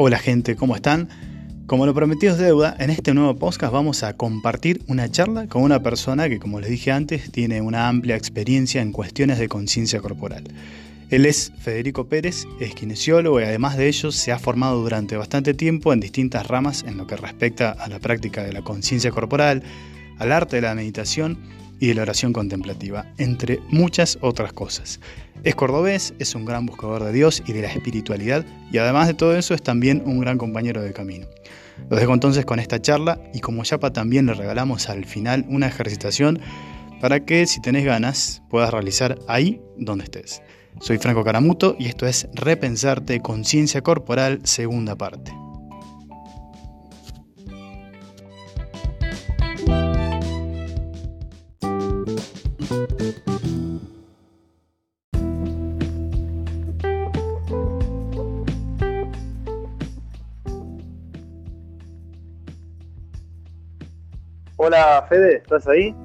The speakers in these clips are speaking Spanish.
Hola gente, ¿cómo están? Como lo prometido es deuda, en este nuevo podcast vamos a compartir una charla con una persona que, como les dije antes, tiene una amplia experiencia en cuestiones de conciencia corporal. Él es Federico Pérez, es kinesiólogo y además de ello se ha formado durante bastante tiempo en distintas ramas en lo que respecta a la práctica de la conciencia corporal, al arte de la meditación y de la oración contemplativa, entre muchas otras cosas. Es cordobés, es un gran buscador de Dios y de la espiritualidad y además de todo eso es también un gran compañero de camino. Los dejo entonces con esta charla y como Yapa también le regalamos al final una ejercitación para que si tenés ganas puedas realizar ahí donde estés. Soy Franco Caramuto y esto es Repensarte Conciencia Corporal, segunda parte. Hola Fede, ¿estás ahí?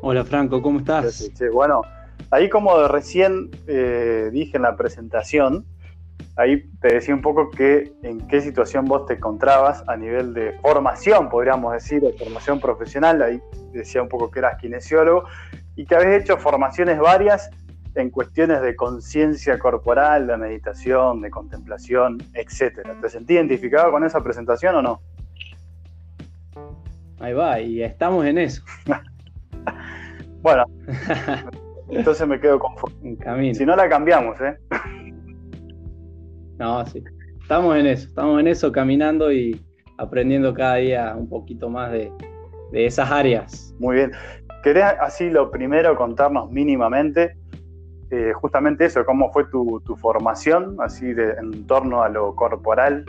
Hola Franco, ¿cómo estás? Bueno, ahí como recién eh, dije en la presentación, ahí te decía un poco que en qué situación vos te encontrabas a nivel de formación, podríamos decir, de formación profesional, ahí decía un poco que eras kinesiólogo y que habías hecho formaciones varias en cuestiones de conciencia corporal, de meditación, de contemplación, etcétera. ¿Te sentí identificado con esa presentación o no? Ahí va, y estamos en eso. bueno, entonces me quedo conforme. Si no la cambiamos, ¿eh? no, sí. Estamos en eso, estamos en eso, caminando y aprendiendo cada día un poquito más de, esas áreas. Muy bien. ¿Querés así lo primero contarnos mínimamente eh, justamente eso, cómo fue tu, tu, formación, así de, en torno a lo corporal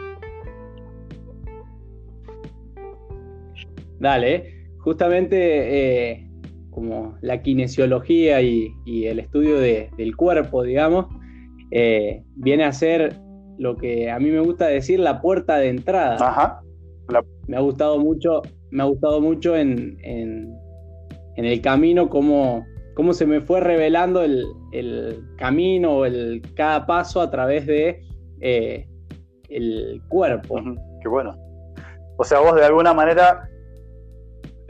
Dale, justamente eh, como la kinesiología y, el estudio del cuerpo, digamos, eh, viene a ser lo que a mí me gusta decir la puerta de entrada. Ajá. Me ha gustado mucho, me ha gustado mucho en, el camino cómo, cómo, se me fue revelando el, camino, el, cada paso a través de eh, el cuerpo. Qué bueno. O sea, vos de alguna manera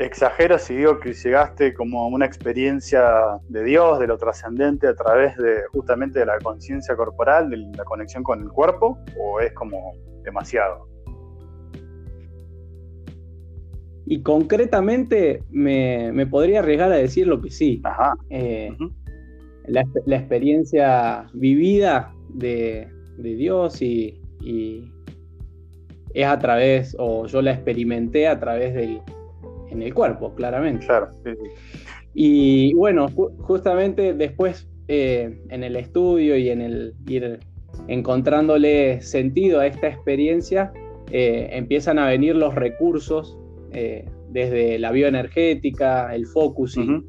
exagero si digo que llegaste como a una experiencia de Dios, de lo trascendente a través de justamente de la conciencia corporal, de la conexión con el cuerpo, o es como demasiado. Y concretamente me, podría arriesgar a decir lo que sí. Ajá. Eh, la, experiencia vivida de, Dios y, y es a través, o yo la experimenté a través del, en el cuerpo, claramente. Claro. Y bueno, justamente después eh, en el estudio y en el ir encontrándole sentido a esta experiencia, eh, empiezan a venir los recursos eh, desde la bioenergética, el focusing.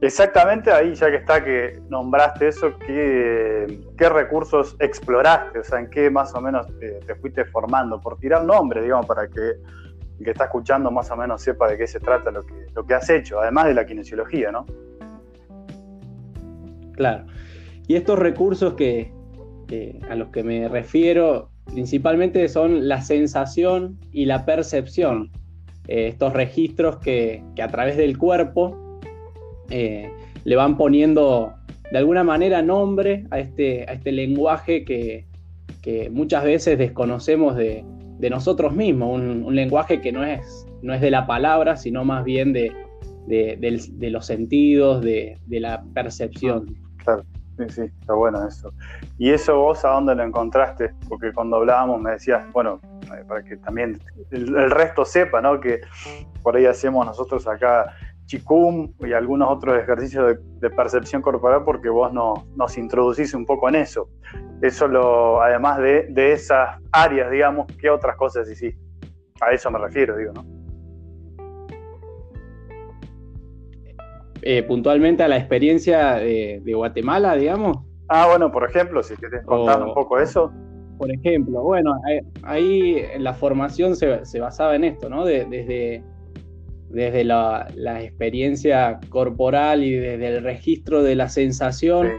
Exactamente ahí, ya que está que nombraste eso, ¿qué, ¿qué, recursos exploraste? O sea, ¿en qué más o menos te, te fuiste formando? Por tirar nombre, digamos, para que el que está escuchando más o menos sepa de qué se trata lo que, lo que has hecho, además de la kinesiología, ¿no? Claro. Y estos recursos que, a los que me refiero principalmente son la sensación y la percepción. Eh, estos registros que, a través del cuerpo eh, le van poniendo de alguna manera nombre a este, a este lenguaje que, que muchas veces desconocemos de, de nosotros mismos, un, lenguaje que no es, no es de la palabra, sino más bien de, de, los sentidos, de, la percepción. Claro, sí, sí, está bueno eso. ¿Y eso vos a dónde lo encontraste? Porque cuando hablábamos me decías, bueno, eh, para que también el, resto sepa, ¿no? Que por ahí hacemos nosotros acá chikung y algunos otros ejercicios de, percepción corporal porque vos no, nos introducís un poco en eso. Eso lo, además de, esas áreas, digamos, ¿qué otras cosas hiciste? A eso me refiero, digo, ¿no? Eh, puntualmente a la experiencia de, Guatemala, digamos. Ah, bueno, por ejemplo, si querés contar un poco eso. Por ejemplo, bueno, ahí, la formación se, basaba en esto, ¿no? desde desde la, experiencia corporal y desde el registro de la sensación,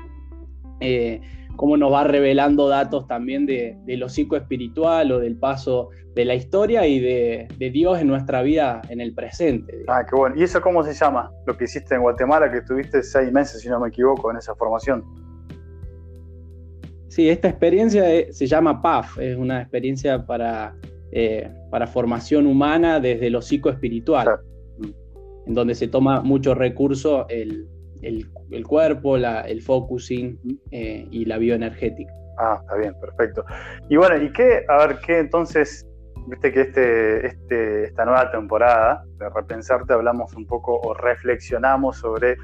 eh, cómo nos va revelando datos también de, lo psicoespiritual o del paso de la historia y de, Dios en nuestra vida en el presente. Ah, qué bueno. ¿Y eso cómo se llama? Lo que hiciste en Guatemala, que estuviste seis meses, si no me equivoco, en esa formación. Sí, esta experiencia se llama PAF, es una experiencia para, eh, para formación humana desde lo psicoespiritual, en donde se toma mucho recurso el, cuerpo, el focusing eh, y la bioenergética. Ah, está bien, perfecto. Y bueno, ¿y qué, a ver, qué entonces, viste que este, este, esta nueva temporada de Repensarte hablamos un poco o reflexionamos sobre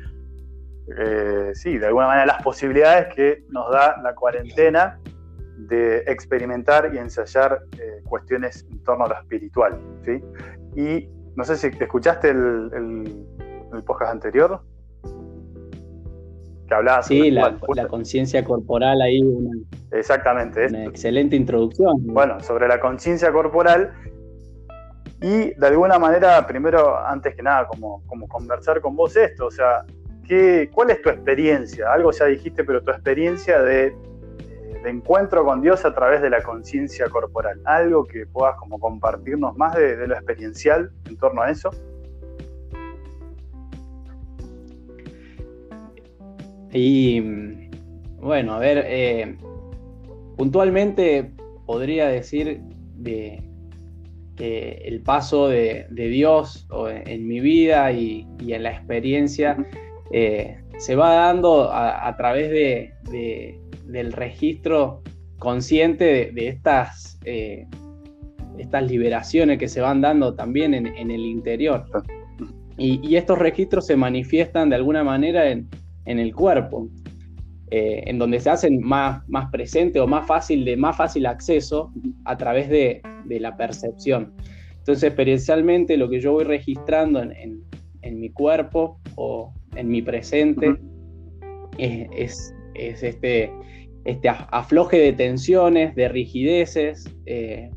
eh, sí, de alguna manera las posibilidades que nos da la cuarentena de experimentar y ensayar eh, cuestiones en torno a lo espiritual. ¿sí? Y no sé si escuchaste el, el, podcast anterior. Que hablaba sí, la, la conciencia corporal ahí. Exactamente. Una excelente introducción. Bueno, sobre la conciencia corporal. Y de alguna manera, primero, antes que nada, como, como conversar con vos esto, o sea, ¿cuál es tu experiencia? Algo ya dijiste, pero tu experiencia de, eh, encuentro con Dios a través de la conciencia corporal. Algo que puedas como compartirnos más de, lo experiencial en torno a eso. Y bueno, a ver, eh, puntualmente podría decir de, que el paso de, Dios en mi vida y, y en la experiencia eh, se va dando a, través de, del registro consciente de, estas, eh, estas liberaciones que se van dando también en, el interior. Y, estos registros se manifiestan de alguna manera en, el cuerpo, eh, en donde se hacen más, más presente o más fácil, de más fácil acceso a través de, la percepción. Entonces, experiencialmente, lo que yo voy registrando en, en mi cuerpo o en mi presente, es, este, este afloje de tensiones, de rigideces, eh,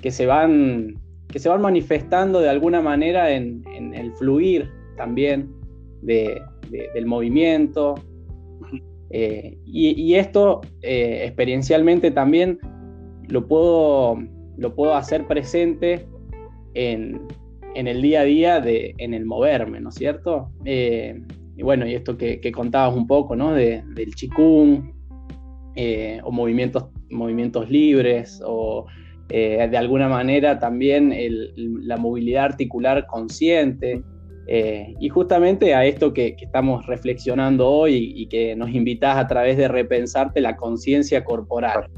que, se van, que se van manifestando de alguna manera en, el fluir también del movimiento. Eh, y, esto eh, experiencialmente también lo puedo, lo puedo hacer presente en, en el día a día, de, en el moverme, ¿no es cierto? Eh, y bueno, y esto que, contabas un poco, ¿no? De, del chikung, eh, o movimientos, movimientos libres, o eh, de alguna manera también la movilidad articular consciente. y justamente a esto que, estamos reflexionando hoy y, que nos invitas a través de repensarte la conciencia corporal.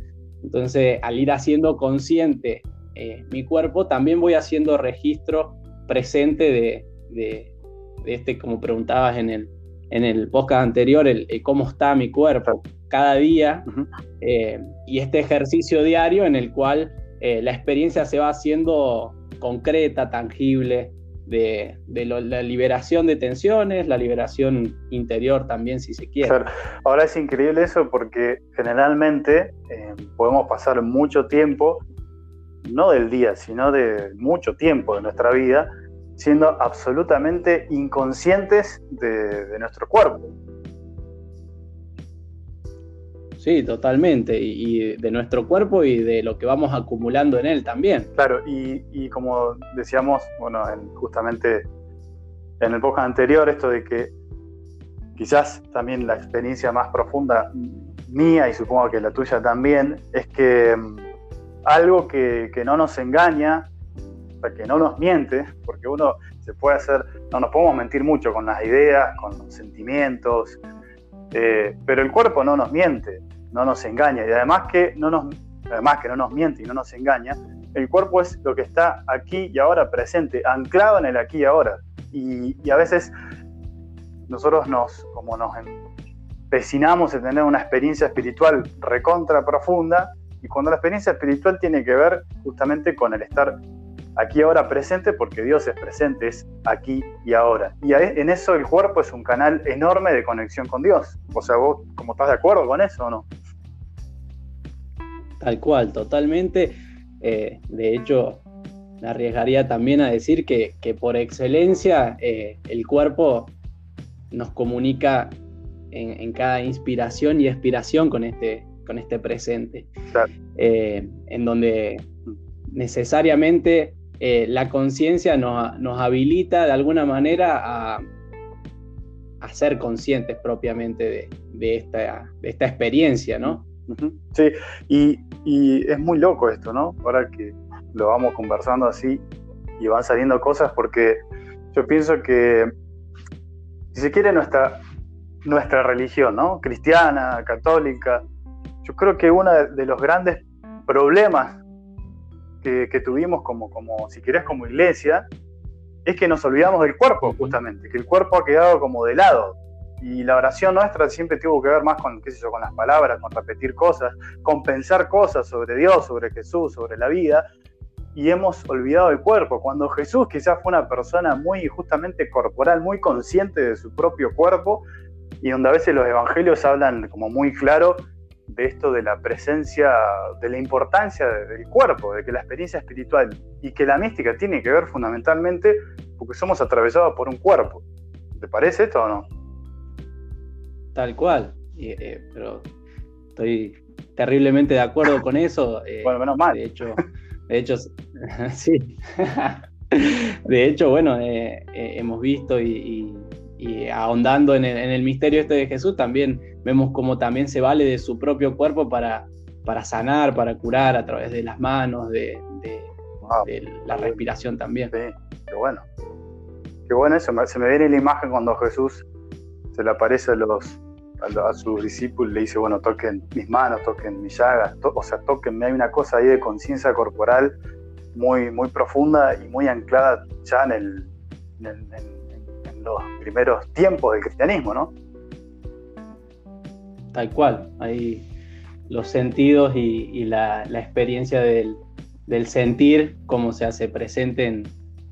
Entonces, al ir haciendo consciente mi cuerpo, también voy haciendo registro presente de, este, como preguntabas en el, en el podcast anterior, el, cómo está mi cuerpo cada día eh, y este ejercicio diario en el cual eh, la experiencia se va haciendo concreta, tangible, de, la liberación de tensiones, la liberación interior también, si se quiere. Ahora es increíble eso porque generalmente eh, podemos pasar mucho tiempo no del día, sino de mucho tiempo de nuestra vida, siendo absolutamente inconscientes de, nuestro cuerpo. Sí, totalmente, y, de nuestro cuerpo y de lo que vamos acumulando en él también. Claro, y, como decíamos, bueno, justamente en el podcast anterior, esto de que quizás también la experiencia más profunda mía y supongo que la tuya también, es que mm, algo que, no nos engaña, que no nos miente, porque uno se puede hacer, no nos podemos mentir mucho con las ideas, con los sentimientos, eh, pero el cuerpo no nos miente, no nos engaña, y además que no nos, además que no nos miente y no nos engaña, el cuerpo es lo que está aquí y ahora presente, anclado en el aquí y ahora. Y, a veces nosotros nos, como nos empecinamos en tener una experiencia espiritual recontra profunda, y cuando la experiencia espiritual tiene que ver justamente con el estar aquí ahora presente, porque Dios es presente, es aquí y ahora. Y en eso el cuerpo es un canal enorme de conexión con Dios. O sea, vos, ¿cómo estás de acuerdo con eso o no? Tal cual, totalmente. Eh, de hecho, me arriesgaría también a decir que, por excelencia eh, el cuerpo nos comunica en, en, cada inspiración y expiración con este, con este presente, eh, en donde necesariamente eh, la conciencia nos, habilita de alguna manera a, ser conscientes propiamente de, esta, esta, experiencia, ¿no? Sí, y, y, es muy loco esto, ¿no? Ahora que lo vamos conversando así y van saliendo cosas, porque yo pienso que, si se quiere, nuestra, nuestra religión, ¿no? Cristiana, católica, yo creo que uno de los grandes problemas que, tuvimos como, como, si querés, como iglesia, es que nos olvidamos del cuerpo, justamente, que el cuerpo ha quedado como de lado. Y la oración nuestra siempre tuvo que ver más con, qué sé yo, con las palabras, con repetir cosas, con pensar cosas sobre Dios, sobre Jesús, sobre la vida, y hemos olvidado el cuerpo. Cuando Jesús quizás fue una persona muy justamente corporal, muy consciente de su propio cuerpo, y donde a veces los evangelios hablan como muy claro de esto de la presencia, de la importancia del cuerpo, de que la experiencia espiritual y que la mística tiene que ver fundamentalmente porque somos atravesados por un cuerpo. ¿Te parece esto o no? Tal cual, eh, pero estoy terriblemente de acuerdo con eso. Eh, bueno, menos mal. De hecho, de hecho sí. de hecho, bueno, eh, hemos visto y, ahondando en el, misterio este de Jesús, también vemos cómo también se vale de su propio cuerpo para, para sanar, para curar a través de las manos, de, la respiración también. Sí, qué bueno. Qué bueno eso, se me viene la imagen cuando Jesús se le aparece a los a, sus discípulos le dice, bueno, toquen mis manos, toquen mis llagas, o sea, toquenme, hay una cosa ahí de conciencia corporal muy, muy profunda y muy anclada ya en, el, en los primeros tiempos del cristianismo, ¿no? tal cual. Hay los sentidos y, la, experiencia del, sentir, cómo se hace presente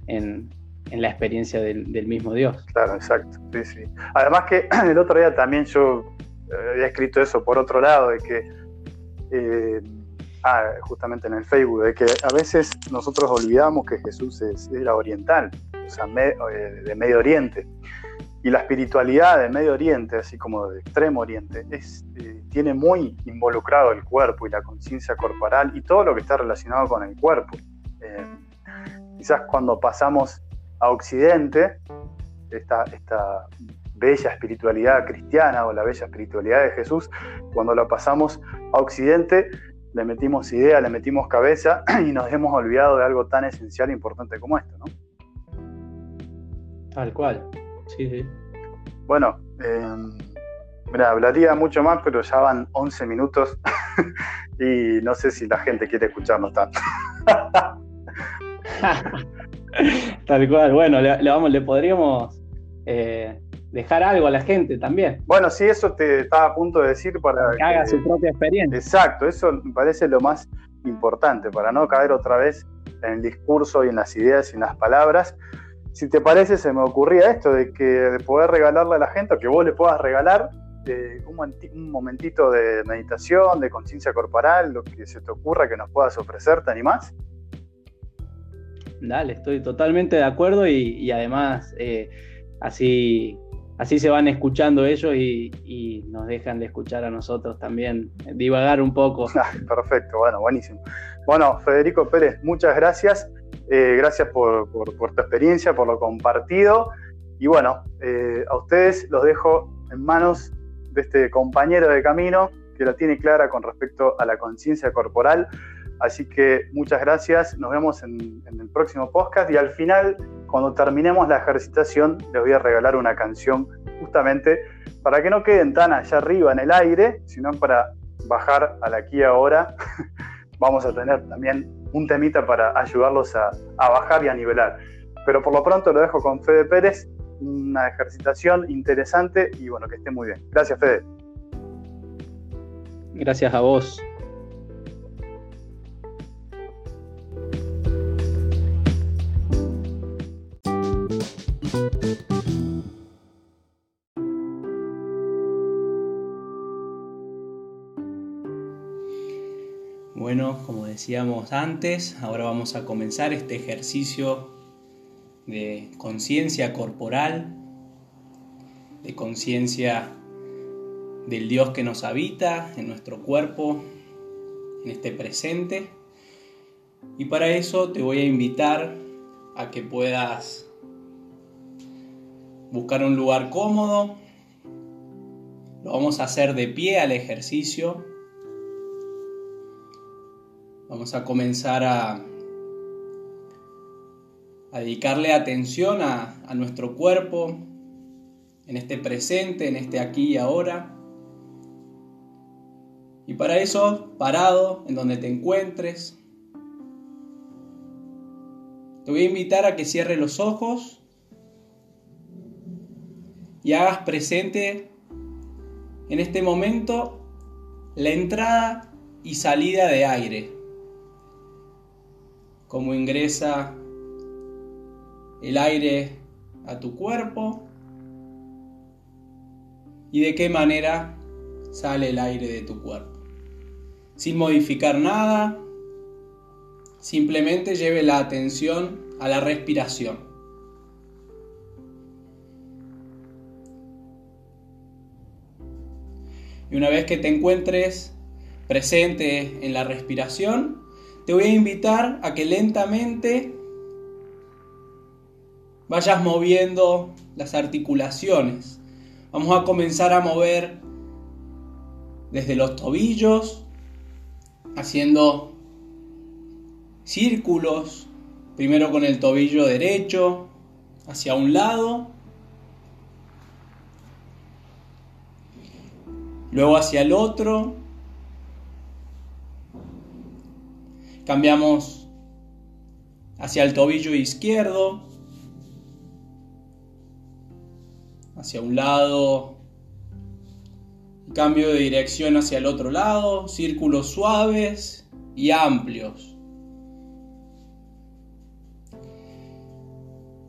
en, la experiencia del, mismo Dios. Claro, exacto. Sí, sí. Además que el otro día también yo eh, había escrito eso por otro lado, de que, eh, ah, justamente en el Facebook, de que a veces nosotros olvidamos que Jesús es, era oriental, eh, de Medio Oriente. Y la espiritualidad de Medio Oriente, así como de Extremo Oriente, eh, tiene muy involucrado el cuerpo y la conciencia corporal y todo lo que está relacionado con el cuerpo. Eh, quizás cuando pasamos a Occidente, esta, esta bella espiritualidad cristiana o la bella espiritualidad de Jesús, cuando la pasamos a Occidente, le metimos idea, le metimos cabeza y nos hemos olvidado de algo tan esencial e importante como esto, ¿no? Tal cual. Sí, sí. Bueno, em, hablaría mucho más, pero ya van 11 minutos y no sé si la gente quiere escucharnos tanto. Tal cual, bueno, le, vamos, le podríamos eh, dejar algo a la gente también. Bueno, sí, eso te estaba a punto de decir para que, haga su propia experiencia. Exacto, eso me parece lo más importante, para no caer otra vez en el discurso y en las ideas y en las palabras, si te parece, se me ocurría esto de que de poder regalarle a la gente, o que vos le puedas regalar eh, un, momentito de meditación, de conciencia corporal, lo que se te ocurra que nos puedas ofrecer, ¿te animás? Dale, estoy totalmente de acuerdo y, además eh, así, así se van escuchando ellos y, nos dejan de escuchar a nosotros también, divagar un poco. Perfecto, bueno, buenísimo. Bueno, Federico Pérez, muchas gracias. Eh, gracias por, tu experiencia, por lo compartido. Y bueno, eh, a ustedes los dejo en manos de este compañero de camino que la tiene clara con respecto a la conciencia corporal. Así que muchas gracias, nos vemos en, el próximo podcast y al final, cuando terminemos la ejercitación, les voy a regalar una canción justamente para que no queden tan allá arriba en el aire, sino para bajar a la aquí ahora. Vamos a tener también un temita para ayudarlos a, bajar y a nivelar. Pero por lo pronto lo dejo con Fede Pérez, una ejercitación interesante y bueno, que esté muy bien. Gracias, Fede. Gracias a vos. Decíamos antes, ahora vamos a comenzar este ejercicio de conciencia corporal, de conciencia del Dios que nos habita en nuestro cuerpo, en este presente. Y para eso te voy a invitar a que puedas buscar un lugar cómodo. Lo vamos a hacer de pie al ejercicio. Vamos a comenzar a, dedicarle atención a, a nuestro cuerpo en este presente, en este aquí y ahora. Y para eso, parado en donde te encuentres, te voy a invitar a que cierres los ojos y hagas presente en este momento la entrada y salida de aire. Cómo ingresa el aire a tu cuerpo y de qué manera sale el aire de tu cuerpo sin modificar nada, simplemente lleve la atención a la respiración. Y una vez que te encuentres presente en la respiración, te voy a invitar a que lentamente vayas moviendo las articulaciones. Vamos a comenzar a mover desde los tobillos haciendo círculos, primero con el tobillo derecho hacia un lado, luego hacia el otro, cambiamos hacia el tobillo izquierdo, hacia un lado Cambio de dirección hacia el otro lado, círculos suaves y amplios.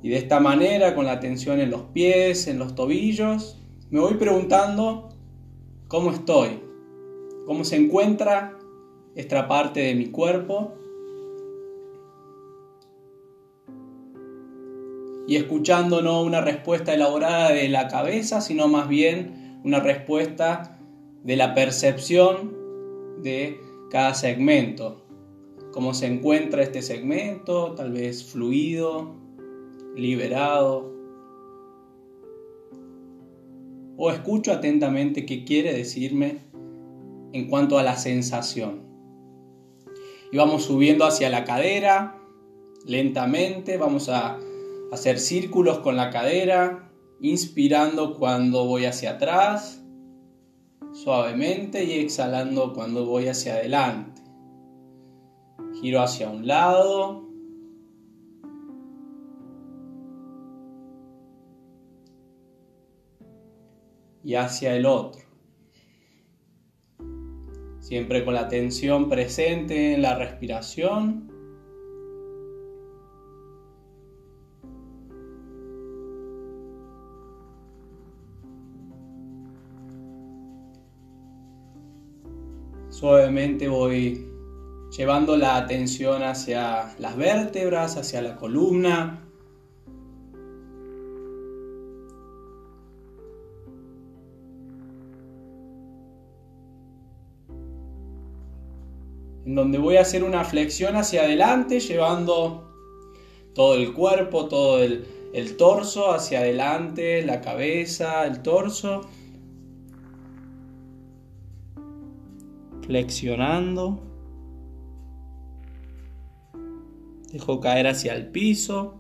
Y de esta manera, con la tensión en los pies, en los tobillos, me voy preguntando cómo estoy, cómo se encuentra esta parte de mi cuerpo. Y escuchando no una respuesta elaborada de la cabeza, sino más bien una respuesta de la percepción de cada segmento. Cómo se encuentra este segmento, tal vez fluido, liberado. O escucho atentamente qué quiere decirme en cuanto a la sensación. Y vamos subiendo hacia la cadera, lentamente, vamos a hacer círculos con la cadera, inspirando cuando voy hacia atrás, suavemente y exhalando cuando voy hacia adelante. Giro hacia un lado. Y hacia el otro. Siempre con la atención presente en la respiración. Suavemente voy llevando la atención hacia las vértebras, hacia la columna. Donde voy a hacer una flexión hacia adelante, llevando todo el cuerpo, todo el, torso hacia adelante, la cabeza, el torso. flexionando. Dejo caer hacia el piso.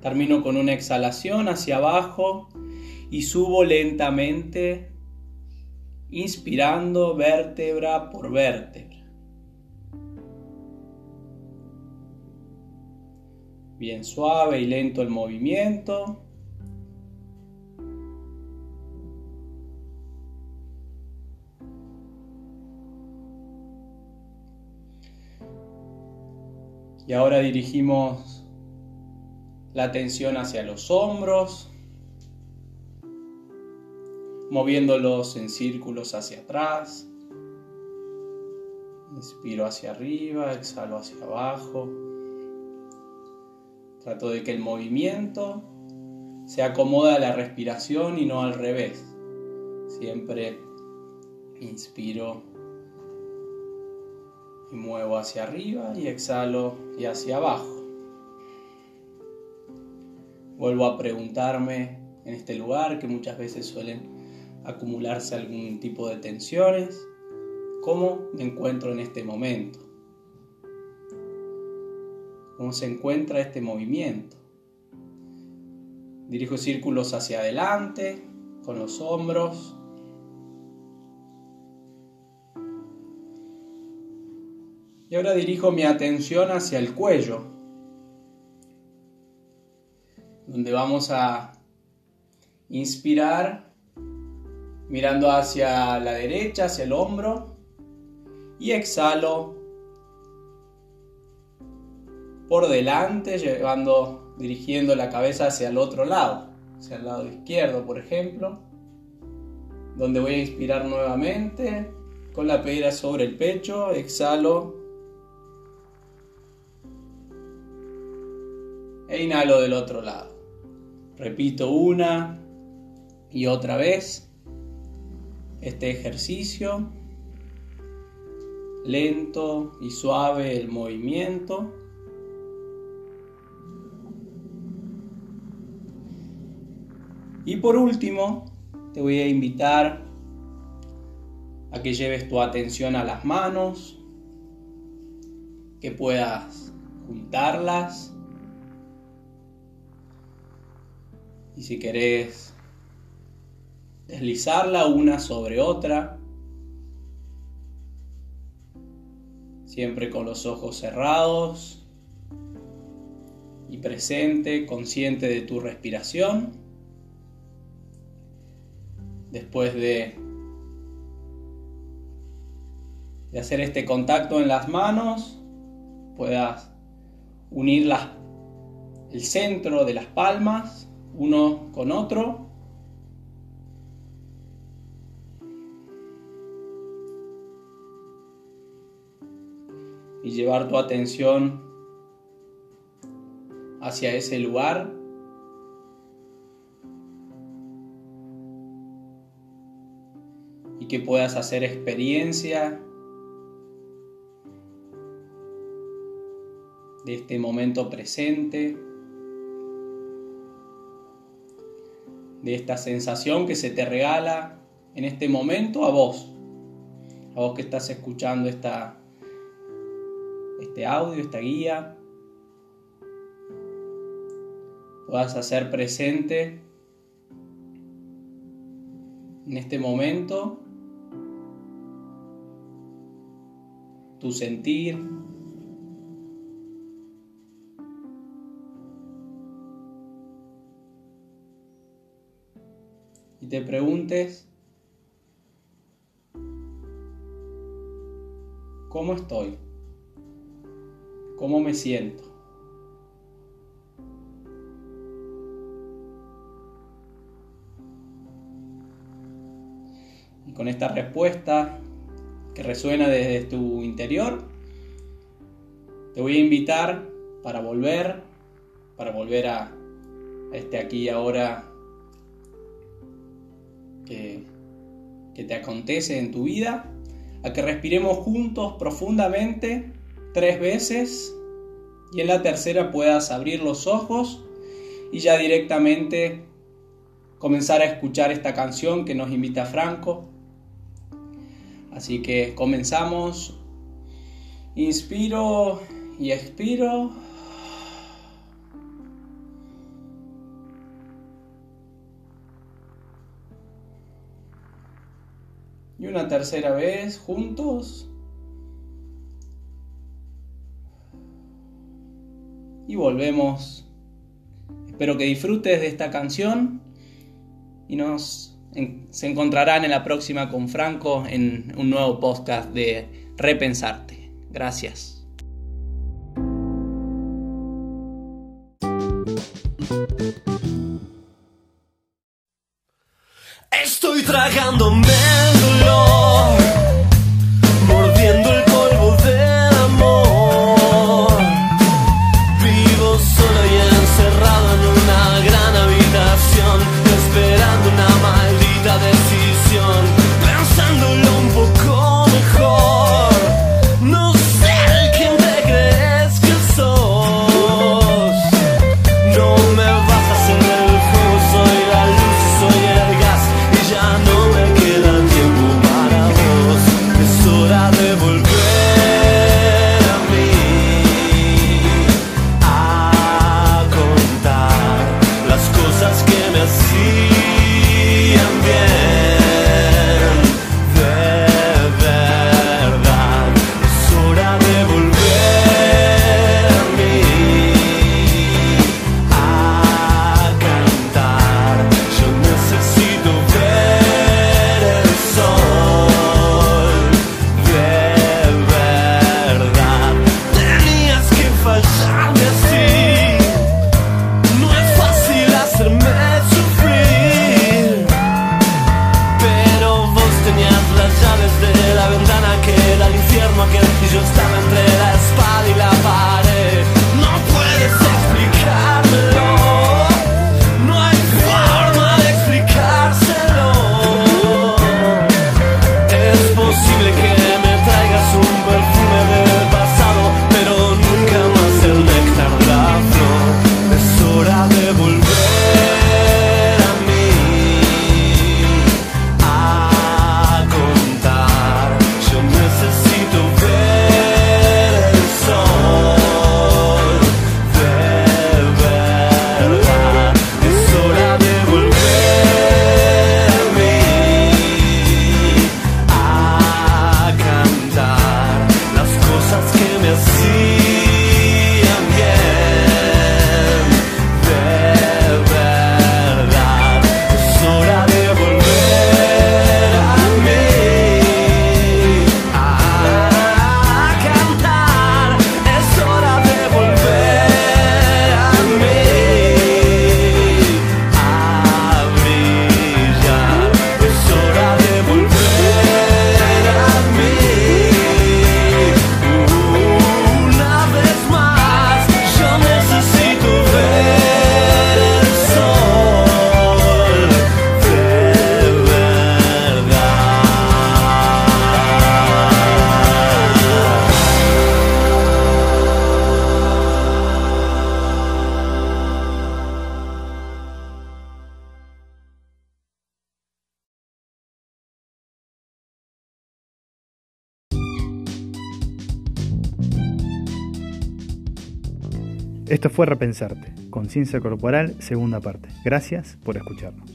Termino con una exhalación hacia abajo y subo lentamente, inspirando vértebra por vértebra. Bien suave y lento el movimiento. Y ahora dirigimos la atención hacia los hombros, moviéndolos en círculos hacia atrás. Inspiro hacia arriba, exhalo hacia abajo, Trato de que el movimiento se acomode a la respiración y no al revés. Siempre inspiro y muevo hacia arriba y exhalo y hacia abajo. Vuelvo a preguntarme en este lugar que muchas veces suelen acumularse algún tipo de tensiones, ¿cómo me encuentro en este momento? ¿Cómo se encuentra este movimiento? Dirijo círculos hacia adelante, con los hombros, Y ahora dirijo mi atención hacia el cuello, donde vamos a inspirar mirando hacia la derecha, hacia el hombro, y exhalo por delante, llevando, dirigiendo la cabeza hacia el otro lado, hacia el lado izquierdo, por ejemplo, donde voy a inspirar nuevamente con la pedra sobre el pecho, exhalo e inhalo del otro lado. Repito una y otra vez este ejercicio, lento y suave el movimiento. Y por último, te voy a invitar a que lleves tu atención a las manos, que puedas juntarlas Y si querés deslizarla una sobre otra, siempre con los ojos cerrados y presente, consciente de tu respiración. Después de, de hacer este contacto en las manos, puedas unir el centro de las palmas uno con otro. Y llevar tu atención hacia ese lugar. Y que puedas hacer experiencia de este momento presente. de esta sensación que se te regala en este momento a vos, a vos que estás escuchando esta, este audio, esta guía, puedas hacer presente en este momento tu sentir, te preguntes, ¿cómo estoy? ¿Cómo me siento? Y con esta respuesta que resuena desde tu interior, te voy a invitar para volver, para volver a este aquí y ahora que, te acontece en tu vida, a que respiremos juntos profundamente tres veces y en la tercera puedas abrir los ojos y ya directamente comenzar a escuchar esta canción que nos invita Franco. Así que comenzamos. Inspiro y expiro. Y una tercera vez juntos. Y volvemos. Espero que disfrutes de esta canción y nos se encontrarán en la próxima con Franco en un nuevo podcast de Repensarte. Gracias. see Esto fue Repensarte, Conciencia Corporal, segunda parte. Gracias por escucharnos.